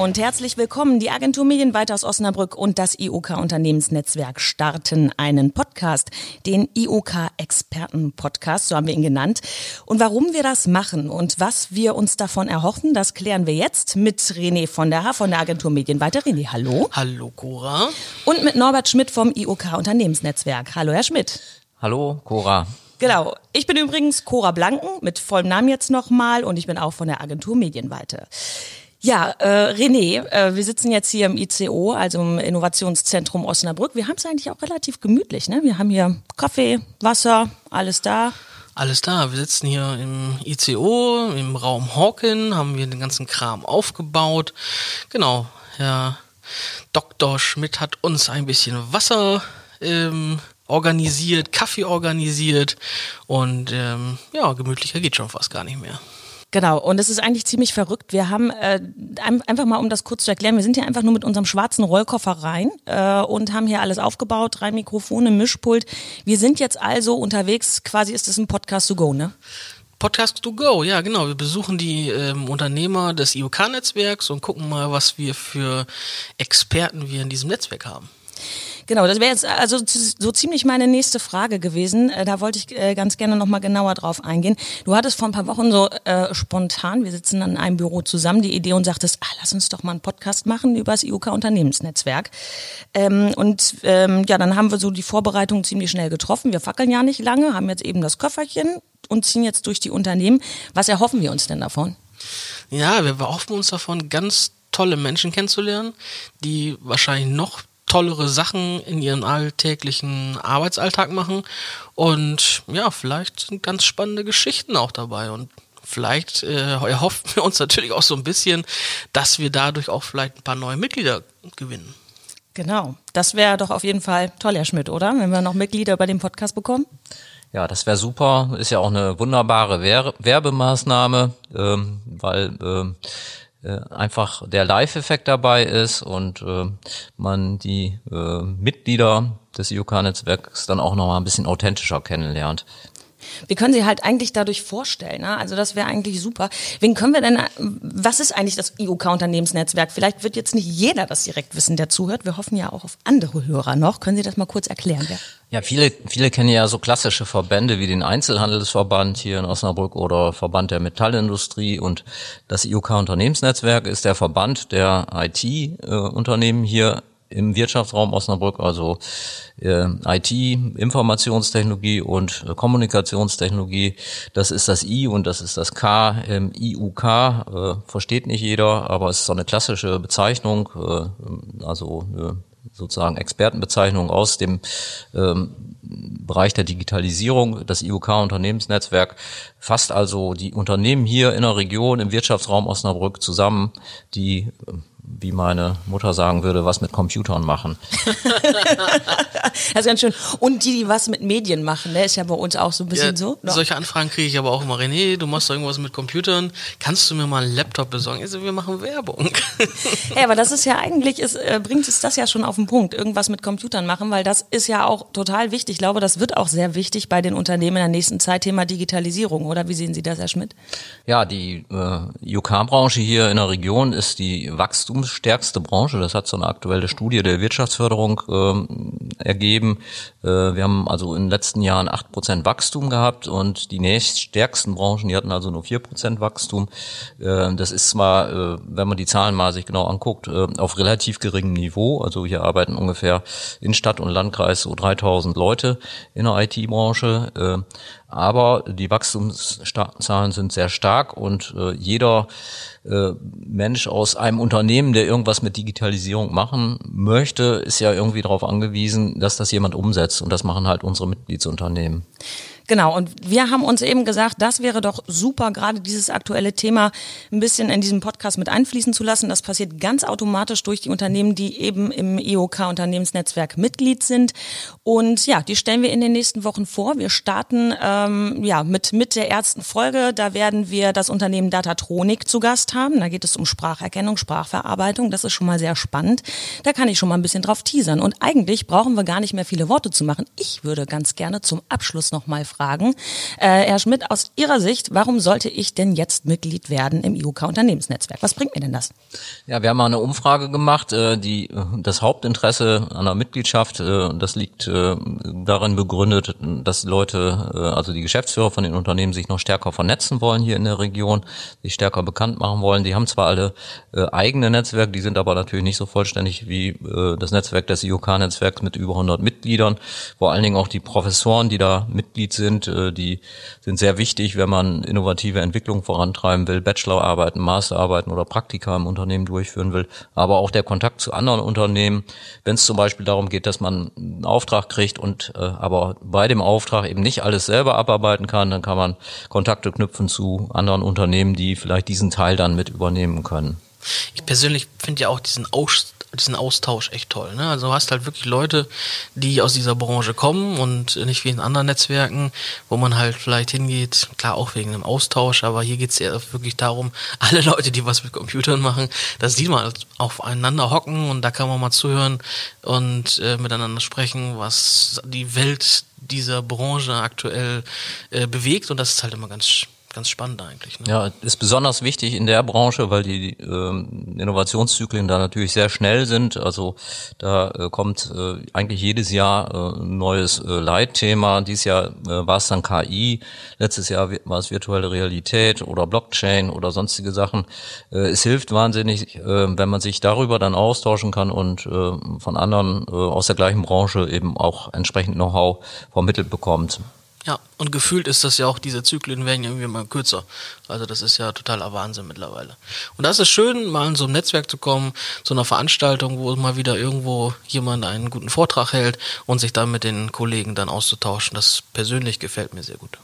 und herzlich willkommen. Die Agentur Medienweiter aus Osnabrück und das IOK Unternehmensnetzwerk starten einen Podcast, den IOK Experten Podcast, so haben wir ihn genannt. Und warum wir das machen und was wir uns davon erhoffen, das klären wir jetzt mit René von der Haar von der Agentur Medienweiter. René, hallo. Hallo Cora. Und mit Norbert Schmidt vom IOK Unternehmensnetzwerk. Hallo Herr Schmidt. Hallo Cora. Genau. Ich bin übrigens Cora Blanken, mit vollem Namen jetzt nochmal und ich bin auch von der Agentur Medienweite. Ja, äh, René, äh, wir sitzen jetzt hier im ICO, also im Innovationszentrum Osnabrück. Wir haben es eigentlich auch relativ gemütlich. Ne? Wir haben hier Kaffee, Wasser, alles da. Alles da. Wir sitzen hier im ICO, im Raum Hawken, haben wir den ganzen Kram aufgebaut. Genau, Herr Dr. Schmidt hat uns ein bisschen Wasser ähm, organisiert, Kaffee organisiert und ähm, ja, gemütlicher geht schon fast gar nicht mehr. Genau, und es ist eigentlich ziemlich verrückt. Wir haben äh, einfach mal, um das kurz zu erklären, wir sind hier einfach nur mit unserem schwarzen Rollkoffer rein äh, und haben hier alles aufgebaut, drei Mikrofone, Mischpult. Wir sind jetzt also unterwegs, quasi ist es ein Podcast to go, ne? Podcast to go, ja genau. Wir besuchen die ähm, Unternehmer des IOK-Netzwerks und gucken mal, was wir für Experten wir in diesem Netzwerk haben. Genau, das wäre jetzt also so ziemlich meine nächste Frage gewesen. Äh, da wollte ich äh, ganz gerne nochmal genauer drauf eingehen. Du hattest vor ein paar Wochen so äh, spontan, wir sitzen an einem Büro zusammen, die Idee und sagtest, ah, lass uns doch mal einen Podcast machen über das IUK Unternehmensnetzwerk. Ähm, und ähm, ja, dann haben wir so die Vorbereitung ziemlich schnell getroffen. Wir fackeln ja nicht lange, haben jetzt eben das Köfferchen und ziehen jetzt durch die Unternehmen. Was erhoffen wir uns denn davon? Ja, wir erhoffen uns davon, ganz tolle Menschen kennenzulernen, die wahrscheinlich noch tollere Sachen in ihren alltäglichen Arbeitsalltag machen. Und ja, vielleicht sind ganz spannende Geschichten auch dabei. Und vielleicht äh, erhoffen wir uns natürlich auch so ein bisschen, dass wir dadurch auch vielleicht ein paar neue Mitglieder gewinnen. Genau, das wäre doch auf jeden Fall toll, Herr Schmidt, oder? Wenn wir noch Mitglieder bei dem Podcast bekommen. Ja, das wäre super. Ist ja auch eine wunderbare Werbemaßnahme, ähm, weil ähm, äh, einfach der Live-Effekt dabei ist und äh, man die äh, Mitglieder des IOK-Netzwerks dann auch noch mal ein bisschen authentischer kennenlernt. Wir können sie halt eigentlich dadurch vorstellen. Ne? Also das wäre eigentlich super. Wen können wir denn, was ist eigentlich das IOK-Unternehmensnetzwerk? Vielleicht wird jetzt nicht jeder das direkt wissen, der zuhört. Wir hoffen ja auch auf andere Hörer noch. Können Sie das mal kurz erklären? Ja? Ja, viele, viele kennen ja so klassische Verbände wie den Einzelhandelsverband hier in Osnabrück oder Verband der Metallindustrie und das IOK Unternehmensnetzwerk ist der Verband der IT-Unternehmen hier im Wirtschaftsraum Osnabrück, also äh, IT, Informationstechnologie und äh, Kommunikationstechnologie. Das ist das I und das ist das K. Ähm, IUK äh, versteht nicht jeder, aber es ist so eine klassische Bezeichnung, äh, also eine sozusagen Expertenbezeichnung aus dem ähm, Bereich der Digitalisierung. Das IUK-Unternehmensnetzwerk fasst also die Unternehmen hier in der Region, im Wirtschaftsraum Osnabrück zusammen, die wie meine Mutter sagen würde, was mit Computern machen. das ist ganz schön. Und die, die was mit Medien machen, ne, ist ja bei uns auch so ein bisschen ja, so. Ne? Solche Anfragen kriege ich aber auch immer. René, du machst da irgendwas mit Computern. Kannst du mir mal einen Laptop besorgen? Also wir machen Werbung. ja, aber das ist ja eigentlich, ist, äh, bringt es das ja schon auf den Punkt, irgendwas mit Computern machen, weil das ist ja auch total wichtig. Ich glaube, das wird auch sehr wichtig bei den Unternehmen in der nächsten Zeit, Thema Digitalisierung. Oder wie sehen Sie das, Herr Schmidt? Ja, die äh, UK-Branche hier in der Region ist die Wachstum wachstumsstärkste Branche. Das hat so eine aktuelle Studie der Wirtschaftsförderung ähm, ergeben. Äh, wir haben also in den letzten Jahren acht Prozent Wachstum gehabt und die nächststärksten Branchen, die hatten also nur vier Prozent Wachstum. Äh, das ist zwar, äh, wenn man die Zahlen mal sich genau anguckt, äh, auf relativ geringem Niveau. Also hier arbeiten ungefähr in Stadt und Landkreis so 3000 Leute in der IT-Branche. Aber die Wachstumszahlen sind sehr stark und äh, jeder äh, Mensch aus einem Unternehmen, der irgendwas mit Digitalisierung machen möchte, ist ja irgendwie darauf angewiesen, dass das jemand umsetzt und das machen halt unsere Mitgliedsunternehmen. Genau, und wir haben uns eben gesagt, das wäre doch super, gerade dieses aktuelle Thema ein bisschen in diesem Podcast mit einfließen zu lassen. Das passiert ganz automatisch durch die Unternehmen, die eben im IOK-Unternehmensnetzwerk Mitglied sind. Und ja, die stellen wir in den nächsten Wochen vor. Wir starten ähm, ja mit, mit der ersten Folge. Da werden wir das Unternehmen Datatronik zu Gast haben. Da geht es um Spracherkennung, Sprachverarbeitung. Das ist schon mal sehr spannend. Da kann ich schon mal ein bisschen drauf teasern. Und eigentlich brauchen wir gar nicht mehr viele Worte zu machen. Ich würde ganz gerne zum Abschluss noch mal fragen, fragen. Äh, Herr Schmidt, aus Ihrer Sicht, warum sollte ich denn jetzt Mitglied werden im IOK Unternehmensnetzwerk? Was bringt mir denn das? Ja, wir haben mal eine Umfrage gemacht, äh, die das Hauptinteresse an der Mitgliedschaft, äh, das liegt äh, darin begründet, dass Leute, äh, also die Geschäftsführer von den Unternehmen sich noch stärker vernetzen wollen hier in der Region, sich stärker bekannt machen wollen. Die haben zwar alle äh, eigene Netzwerke, die sind aber natürlich nicht so vollständig wie äh, das Netzwerk des IOK-Netzwerks mit über 100 Mitgliedern. Vor allen Dingen auch die Professoren, die da Mitglied sind, äh, die sind sehr wichtig, wenn man innovative Entwicklung vorantreiben will, Bachelorarbeiten, Masterarbeiten oder Praktika im Unternehmen durchführen will. Aber auch der Kontakt zu anderen Unternehmen, wenn es zum Beispiel darum geht, dass man einen Auftrag kriegt und äh, aber bei dem Auftrag eben nicht alles selber abarbeiten kann, dann kann man Kontakte knüpfen zu anderen Unternehmen, die vielleicht diesen Teil dann mit übernehmen können. Ich persönlich finde ja auch diesen Aus diesen Austausch echt toll. Ne? Also du hast halt wirklich Leute, die aus dieser Branche kommen und nicht wie in anderen Netzwerken, wo man halt vielleicht hingeht, klar auch wegen dem Austausch, aber hier geht es ja wirklich darum, alle Leute, die was mit Computern machen, dass die mal aufeinander hocken und da kann man mal zuhören und äh, miteinander sprechen, was die Welt dieser Branche aktuell äh, bewegt und das ist halt immer ganz ganz spannend eigentlich. Ne? Ja, ist besonders wichtig in der Branche, weil die ähm, Innovationszyklen da natürlich sehr schnell sind. Also da äh, kommt äh, eigentlich jedes Jahr äh, ein neues äh, Leitthema. Dieses Jahr äh, war es dann KI, letztes Jahr war es virtuelle Realität oder Blockchain oder sonstige Sachen. Äh, es hilft wahnsinnig, äh, wenn man sich darüber dann austauschen kann und äh, von anderen äh, aus der gleichen Branche eben auch entsprechend Know-how vermittelt bekommt. Ja, und gefühlt ist das ja auch, diese Zyklen werden irgendwie mal kürzer. Also das ist ja totaler Wahnsinn mittlerweile. Und das ist schön, mal in so ein Netzwerk zu kommen, zu einer Veranstaltung, wo mal wieder irgendwo jemand einen guten Vortrag hält und sich dann mit den Kollegen dann auszutauschen. Das persönlich gefällt mir sehr gut.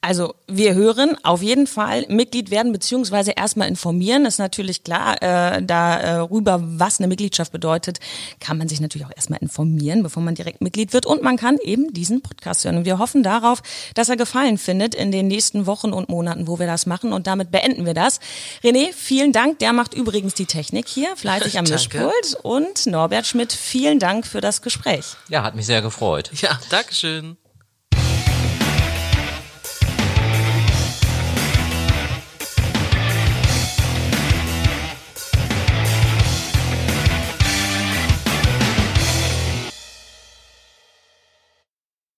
Also wir hören auf jeden Fall Mitglied werden beziehungsweise erstmal informieren. Das ist natürlich klar, äh, darüber, äh, was eine Mitgliedschaft bedeutet, kann man sich natürlich auch erstmal informieren, bevor man direkt Mitglied wird. Und man kann eben diesen Podcast hören. Und wir hoffen darauf, dass er Gefallen findet in den nächsten Wochen und Monaten, wo wir das machen. Und damit beenden wir das. René, vielen Dank. Der macht übrigens die Technik hier, fleißig am Mischpult. Und Norbert Schmidt, vielen Dank für das Gespräch. Ja, hat mich sehr gefreut. Ja, Dankeschön.